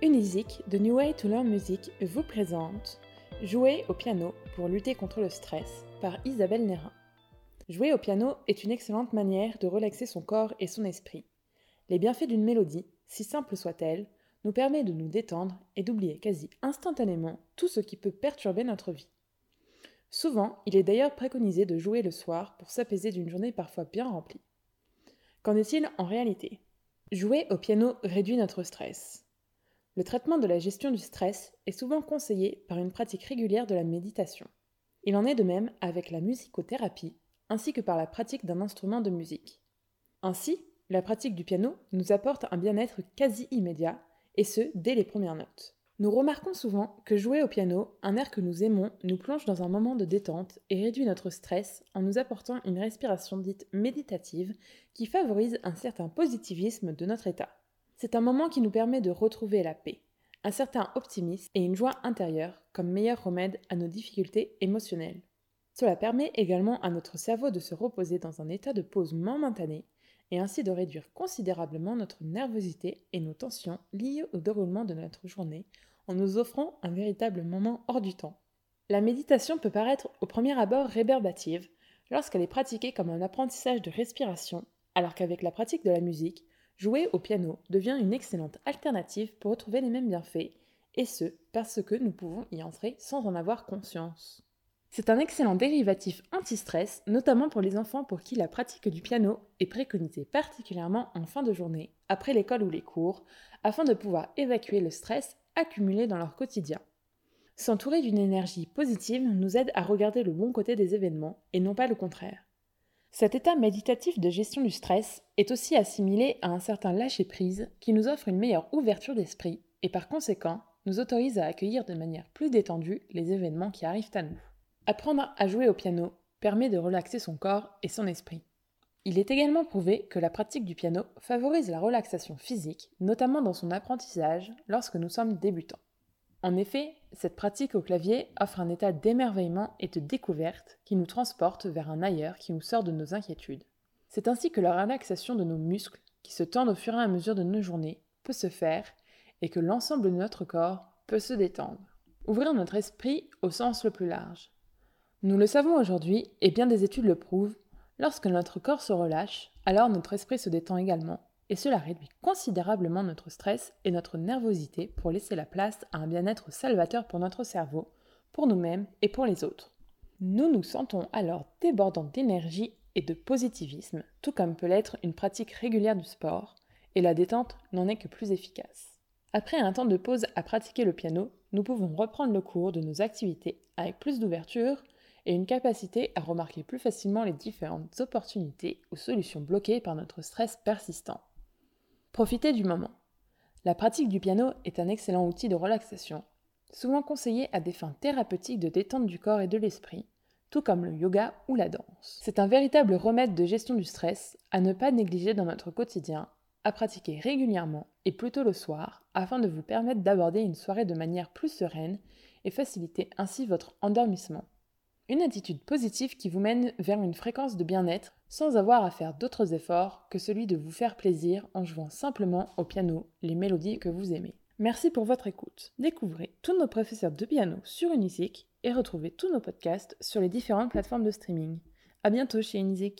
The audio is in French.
Unizik de New Way to Learn Music vous présente Jouer au piano pour lutter contre le stress par Isabelle Nérin. Jouer au piano est une excellente manière de relaxer son corps et son esprit. Les bienfaits d'une mélodie, si simple soit-elle, nous permet de nous détendre et d'oublier quasi instantanément tout ce qui peut perturber notre vie. Souvent, il est d'ailleurs préconisé de jouer le soir pour s'apaiser d'une journée parfois bien remplie. Qu'en est-il en réalité? Jouer au piano réduit notre stress. Le traitement de la gestion du stress est souvent conseillé par une pratique régulière de la méditation. Il en est de même avec la musicothérapie, ainsi que par la pratique d'un instrument de musique. Ainsi, la pratique du piano nous apporte un bien-être quasi immédiat, et ce, dès les premières notes. Nous remarquons souvent que jouer au piano, un air que nous aimons, nous plonge dans un moment de détente et réduit notre stress en nous apportant une respiration dite méditative qui favorise un certain positivisme de notre état. C'est un moment qui nous permet de retrouver la paix, un certain optimisme et une joie intérieure comme meilleur remède à nos difficultés émotionnelles. Cela permet également à notre cerveau de se reposer dans un état de pause momentanée et ainsi de réduire considérablement notre nervosité et nos tensions liées au déroulement de notre journée en nous offrant un véritable moment hors du temps. La méditation peut paraître au premier abord réverbative lorsqu'elle est pratiquée comme un apprentissage de respiration, alors qu'avec la pratique de la musique, Jouer au piano devient une excellente alternative pour retrouver les mêmes bienfaits, et ce, parce que nous pouvons y entrer sans en avoir conscience. C'est un excellent dérivatif anti-stress, notamment pour les enfants pour qui la pratique du piano est préconisée particulièrement en fin de journée, après l'école ou les cours, afin de pouvoir évacuer le stress accumulé dans leur quotidien. S'entourer d'une énergie positive nous aide à regarder le bon côté des événements et non pas le contraire. Cet état méditatif de gestion du stress est aussi assimilé à un certain lâcher-prise qui nous offre une meilleure ouverture d'esprit et par conséquent nous autorise à accueillir de manière plus détendue les événements qui arrivent à nous. Apprendre à jouer au piano permet de relaxer son corps et son esprit. Il est également prouvé que la pratique du piano favorise la relaxation physique, notamment dans son apprentissage lorsque nous sommes débutants. En effet, cette pratique au clavier offre un état d'émerveillement et de découverte qui nous transporte vers un ailleurs qui nous sort de nos inquiétudes. C'est ainsi que la relaxation de nos muscles, qui se tendent au fur et à mesure de nos journées, peut se faire et que l'ensemble de notre corps peut se détendre. Ouvrir notre esprit au sens le plus large. Nous le savons aujourd'hui, et bien des études le prouvent, lorsque notre corps se relâche, alors notre esprit se détend également, et cela réduit considérablement notre stress et notre nervosité pour laisser la place à un bien-être salvateur pour notre cerveau, pour nous-mêmes et pour les autres. Nous nous sentons alors débordants d'énergie et de positivisme, tout comme peut l'être une pratique régulière du sport, et la détente n'en est que plus efficace. Après un temps de pause à pratiquer le piano, nous pouvons reprendre le cours de nos activités avec plus d'ouverture et une capacité à remarquer plus facilement les différentes opportunités ou solutions bloquées par notre stress persistant. Profitez du moment. La pratique du piano est un excellent outil de relaxation, souvent conseillé à des fins thérapeutiques de détente du corps et de l'esprit, tout comme le yoga ou la danse. C'est un véritable remède de gestion du stress à ne pas négliger dans notre quotidien, à pratiquer régulièrement et plutôt le soir, afin de vous permettre d'aborder une soirée de manière plus sereine et faciliter ainsi votre endormissement. Une attitude positive qui vous mène vers une fréquence de bien-être sans avoir à faire d'autres efforts que celui de vous faire plaisir en jouant simplement au piano les mélodies que vous aimez. Merci pour votre écoute. Découvrez tous nos professeurs de piano sur Unizik et retrouvez tous nos podcasts sur les différentes plateformes de streaming. À bientôt chez Unizik.